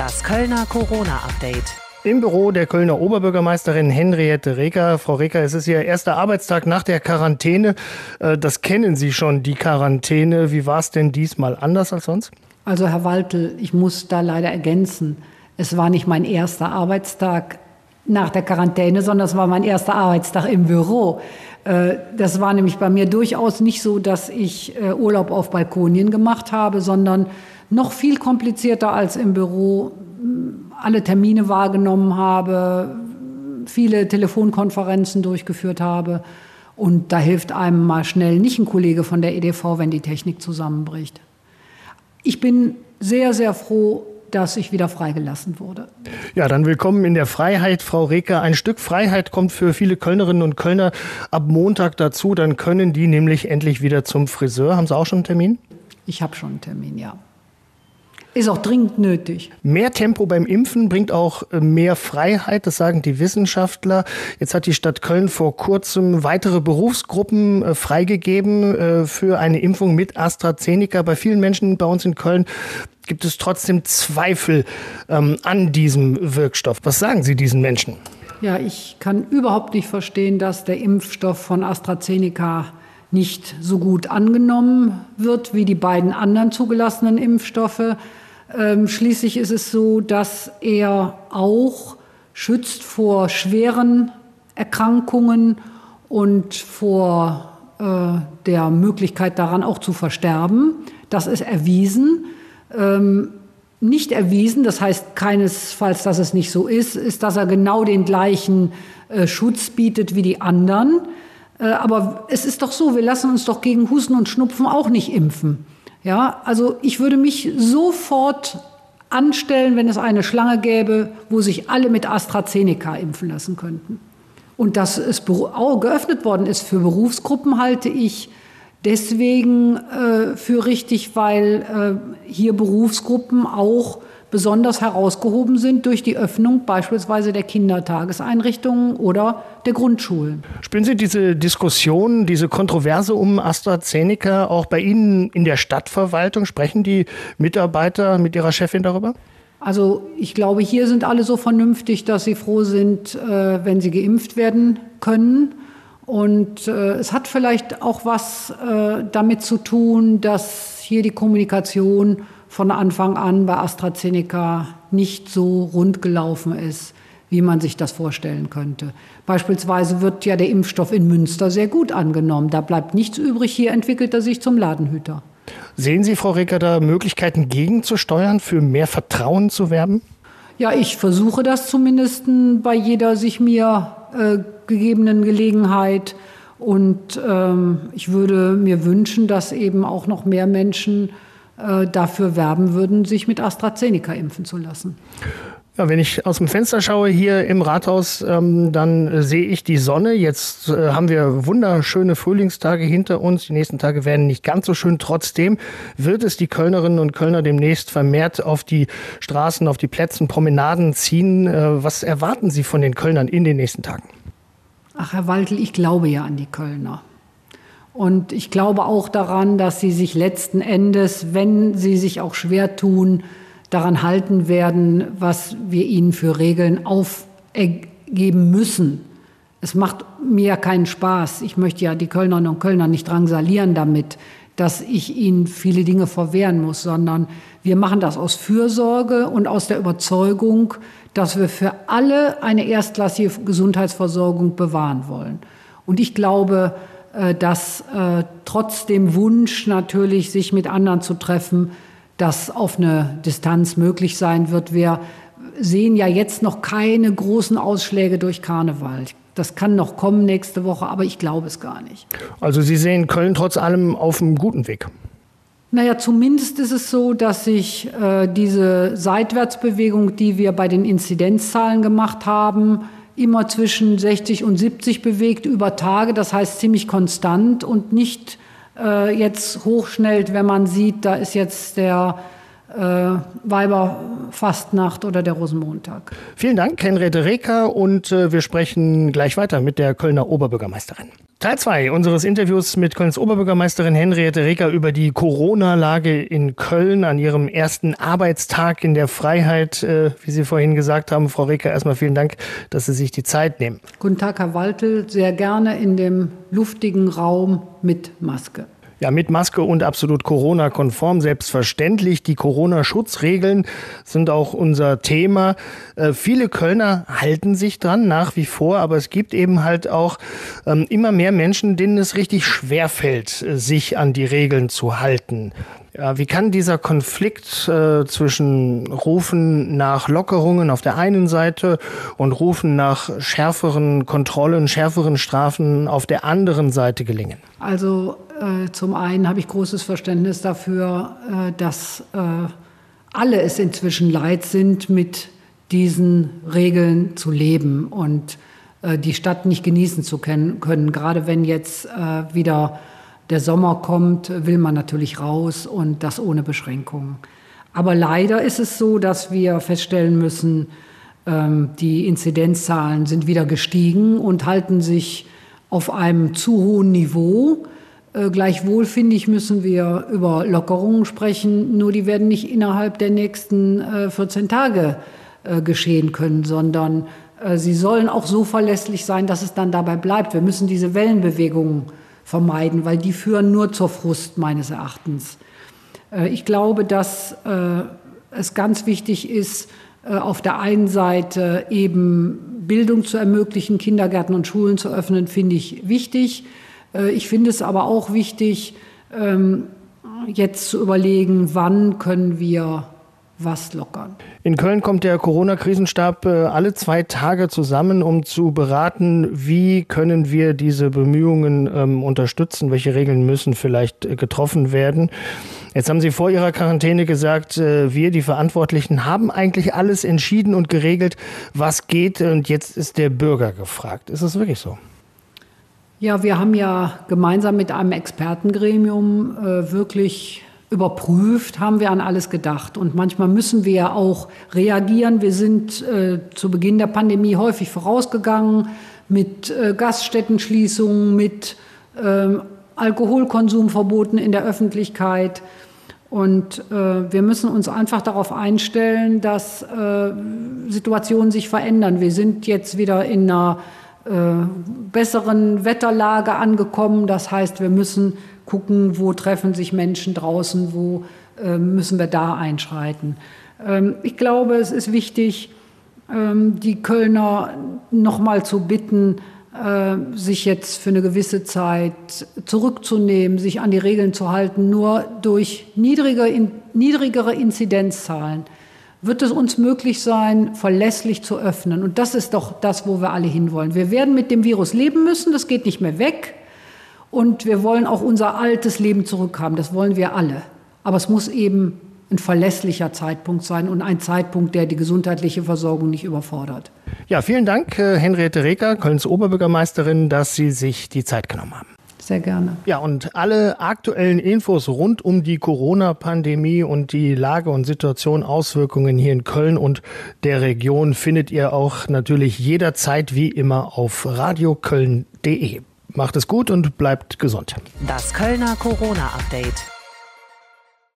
Das Kölner Corona-Update. Im Büro der Kölner Oberbürgermeisterin Henriette Reker. Frau Reker, es ist Ihr erster Arbeitstag nach der Quarantäne. Äh, das kennen Sie schon, die Quarantäne. Wie war es denn diesmal anders als sonst? Also Herr Waltel, ich muss da leider ergänzen. Es war nicht mein erster Arbeitstag nach der Quarantäne, sondern es war mein erster Arbeitstag im Büro. Äh, das war nämlich bei mir durchaus nicht so, dass ich äh, Urlaub auf Balkonien gemacht habe, sondern noch viel komplizierter als im Büro alle Termine wahrgenommen habe, viele Telefonkonferenzen durchgeführt habe. Und da hilft einem mal schnell nicht ein Kollege von der EDV, wenn die Technik zusammenbricht. Ich bin sehr, sehr froh, dass ich wieder freigelassen wurde. Ja, dann willkommen in der Freiheit, Frau Reker. Ein Stück Freiheit kommt für viele Kölnerinnen und Kölner ab Montag dazu. Dann können die nämlich endlich wieder zum Friseur. Haben Sie auch schon einen Termin? Ich habe schon einen Termin, ja. Ist auch dringend nötig. Mehr Tempo beim Impfen bringt auch äh, mehr Freiheit, das sagen die Wissenschaftler. Jetzt hat die Stadt Köln vor kurzem weitere Berufsgruppen äh, freigegeben äh, für eine Impfung mit AstraZeneca. Bei vielen Menschen bei uns in Köln gibt es trotzdem Zweifel ähm, an diesem Wirkstoff. Was sagen Sie diesen Menschen? Ja, ich kann überhaupt nicht verstehen, dass der Impfstoff von AstraZeneca nicht so gut angenommen wird wie die beiden anderen zugelassenen Impfstoffe. Ähm, schließlich ist es so, dass er auch schützt vor schweren Erkrankungen und vor äh, der Möglichkeit daran auch zu versterben. Das ist erwiesen. Ähm, nicht erwiesen, das heißt keinesfalls, dass es nicht so ist, ist, dass er genau den gleichen äh, Schutz bietet wie die anderen. Äh, aber es ist doch so, wir lassen uns doch gegen Husten und Schnupfen auch nicht impfen. Ja, also ich würde mich sofort anstellen, wenn es eine Schlange gäbe, wo sich alle mit AstraZeneca impfen lassen könnten. Und dass es geöffnet worden ist für Berufsgruppen, halte ich deswegen äh, für richtig, weil äh, hier Berufsgruppen auch besonders herausgehoben sind durch die Öffnung beispielsweise der Kindertageseinrichtungen oder der Grundschulen. Spüren Sie diese Diskussion, diese Kontroverse um AstraZeneca auch bei Ihnen in der Stadtverwaltung? Sprechen die Mitarbeiter mit Ihrer Chefin darüber? Also ich glaube, hier sind alle so vernünftig, dass sie froh sind, äh, wenn sie geimpft werden können. Und äh, es hat vielleicht auch was äh, damit zu tun, dass hier die Kommunikation von Anfang an bei AstraZeneca nicht so rund gelaufen ist, wie man sich das vorstellen könnte. Beispielsweise wird ja der Impfstoff in Münster sehr gut angenommen. Da bleibt nichts übrig. Hier entwickelt er sich zum Ladenhüter. Sehen Sie, Frau Recker, da Möglichkeiten gegenzusteuern, für mehr Vertrauen zu werben? Ja, ich versuche das zumindest bei jeder sich mir äh, gegebenen Gelegenheit. Und ähm, ich würde mir wünschen, dass eben auch noch mehr Menschen dafür werben würden, sich mit AstraZeneca impfen zu lassen. Ja, wenn ich aus dem Fenster schaue hier im Rathaus, ähm, dann äh, sehe ich die Sonne. Jetzt äh, haben wir wunderschöne Frühlingstage hinter uns. Die nächsten Tage werden nicht ganz so schön. Trotzdem wird es die Kölnerinnen und Kölner demnächst vermehrt auf die Straßen, auf die Plätze, Promenaden ziehen. Äh, was erwarten Sie von den Kölnern in den nächsten Tagen? Ach, Herr Waltel, ich glaube ja an die Kölner. Und ich glaube auch daran, dass sie sich letzten Endes, wenn sie sich auch schwer tun, daran halten werden, was wir ihnen für Regeln aufgeben müssen. Es macht mir keinen Spaß. Ich möchte ja die Kölnerinnen und Kölner nicht drangsalieren damit, dass ich ihnen viele Dinge verwehren muss, sondern wir machen das aus Fürsorge und aus der Überzeugung, dass wir für alle eine erstklassige Gesundheitsversorgung bewahren wollen. Und ich glaube, dass äh, trotz dem Wunsch natürlich, sich mit anderen zu treffen, das auf eine Distanz möglich sein wird. Wir sehen ja jetzt noch keine großen Ausschläge durch Karneval. Das kann noch kommen nächste Woche, aber ich glaube es gar nicht. Also Sie sehen Köln trotz allem auf einem guten Weg. Naja, zumindest ist es so, dass sich äh, diese Seitwärtsbewegung, die wir bei den Inzidenzzahlen gemacht haben, immer zwischen 60 und 70 bewegt über Tage, das heißt ziemlich konstant und nicht äh, jetzt hochschnellt, wenn man sieht, da ist jetzt der äh, Weiberfastnacht oder der Rosenmontag. Vielen Dank, Henriette Reker, und äh, wir sprechen gleich weiter mit der Kölner Oberbürgermeisterin. Teil 2 unseres Interviews mit Kölns Oberbürgermeisterin Henriette Reker über die Corona-Lage in Köln an ihrem ersten Arbeitstag in der Freiheit, äh, wie Sie vorhin gesagt haben. Frau Reker, erstmal vielen Dank, dass Sie sich die Zeit nehmen. Guten Tag, Herr Waltel. Sehr gerne in dem luftigen Raum mit Maske. Ja, mit Maske und absolut Corona-konform, selbstverständlich. Die Corona-Schutzregeln sind auch unser Thema. Äh, viele Kölner halten sich dran nach wie vor, aber es gibt eben halt auch ähm, immer mehr Menschen, denen es richtig schwer fällt, äh, sich an die Regeln zu halten. Ja, wie kann dieser Konflikt äh, zwischen Rufen nach Lockerungen auf der einen Seite und Rufen nach schärferen Kontrollen, schärferen Strafen auf der anderen Seite gelingen? Also zum einen habe ich großes Verständnis dafür, äh, dass äh, alle es inzwischen leid sind, mit diesen Regeln zu leben und äh, die Stadt nicht genießen zu können. Gerade wenn jetzt äh, wieder der Sommer kommt, will man natürlich raus und das ohne Beschränkungen. Aber leider ist es so, dass wir feststellen müssen, ähm, die Inzidenzzahlen sind wieder gestiegen und halten sich auf einem zu hohen Niveau. Äh, gleichwohl finde ich, müssen wir über Lockerungen sprechen, nur die werden nicht innerhalb der nächsten 14 Tage äh, geschehen können, sondern äh, sie sollen auch so verlässlich sein, dass es dann dabei bleibt. Wir müssen diese Wellenbewegungen vermeiden, weil die führen nur zur Frust meines Erachtens. Äh, ich glaube, dass äh, es ganz wichtig ist, äh, auf der einen Seite eben Bildung zu ermöglichen, Kindergärten und Schulen zu öffnen, finde ich wichtig. Ich finde es aber auch wichtig, ähm, jetzt zu überlegen, wann können wir was lockern. In Köln kommt der Corona-Krisenstab äh, alle zwei Tage zusammen, um zu beraten, wie können wir diese Bemühungen ähm, unterstützen, welche Regeln müssen vielleicht äh, getroffen werden. Jetzt haben Sie vor Ihrer Quarantäne gesagt, äh, wir, die Verantwortlichen, haben eigentlich alles entschieden und geregelt, was geht. Und jetzt ist der Bürger gefragt. Ist es wirklich so? Ja, wir haben ja gemeinsam mit einem Expertengremium äh, wirklich überprüft, haben wir an alles gedacht. Und manchmal müssen wir ja auch reagieren. Wir sind äh, zu Beginn der Pandemie häufig vorausgegangen mit äh, Gaststättenschließungen, mit äh, Alkoholkonsumverboten in der Öffentlichkeit. Und äh, wir müssen uns einfach darauf einstellen, dass äh, Situationen sich verändern. Wir sind jetzt wieder in einer besseren Wetterlage angekommen. Das heißt, wir müssen gucken, wo treffen sich Menschen draußen, wo äh, müssen wir da einschreiten. Ähm, ich glaube, es ist wichtig, ähm, die Kölner noch mal zu bitten, äh, sich jetzt für eine gewisse Zeit zurückzunehmen, sich an die Regeln zu halten. Nur durch niedrige, in, niedrigere Inzidenzzahlen wird es uns möglich sein, verlässlich zu öffnen. Und das ist doch das, wo wir alle hinwollen. Wir werden mit dem Virus leben müssen, das geht nicht mehr weg. Und wir wollen auch unser altes Leben zurückhaben. Das wollen wir alle. Aber es muss eben ein verlässlicher Zeitpunkt sein und ein Zeitpunkt, der die gesundheitliche Versorgung nicht überfordert. Ja, vielen Dank, äh, Henriette Reker, Kölns Oberbürgermeisterin, dass Sie sich die Zeit genommen haben. Sehr gerne. Ja, und alle aktuellen Infos rund um die Corona-Pandemie und die Lage und Situation, Auswirkungen hier in Köln und der Region findet ihr auch natürlich jederzeit wie immer auf radioköln.de. Macht es gut und bleibt gesund. Das Kölner Corona-Update.